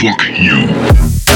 Fuck you.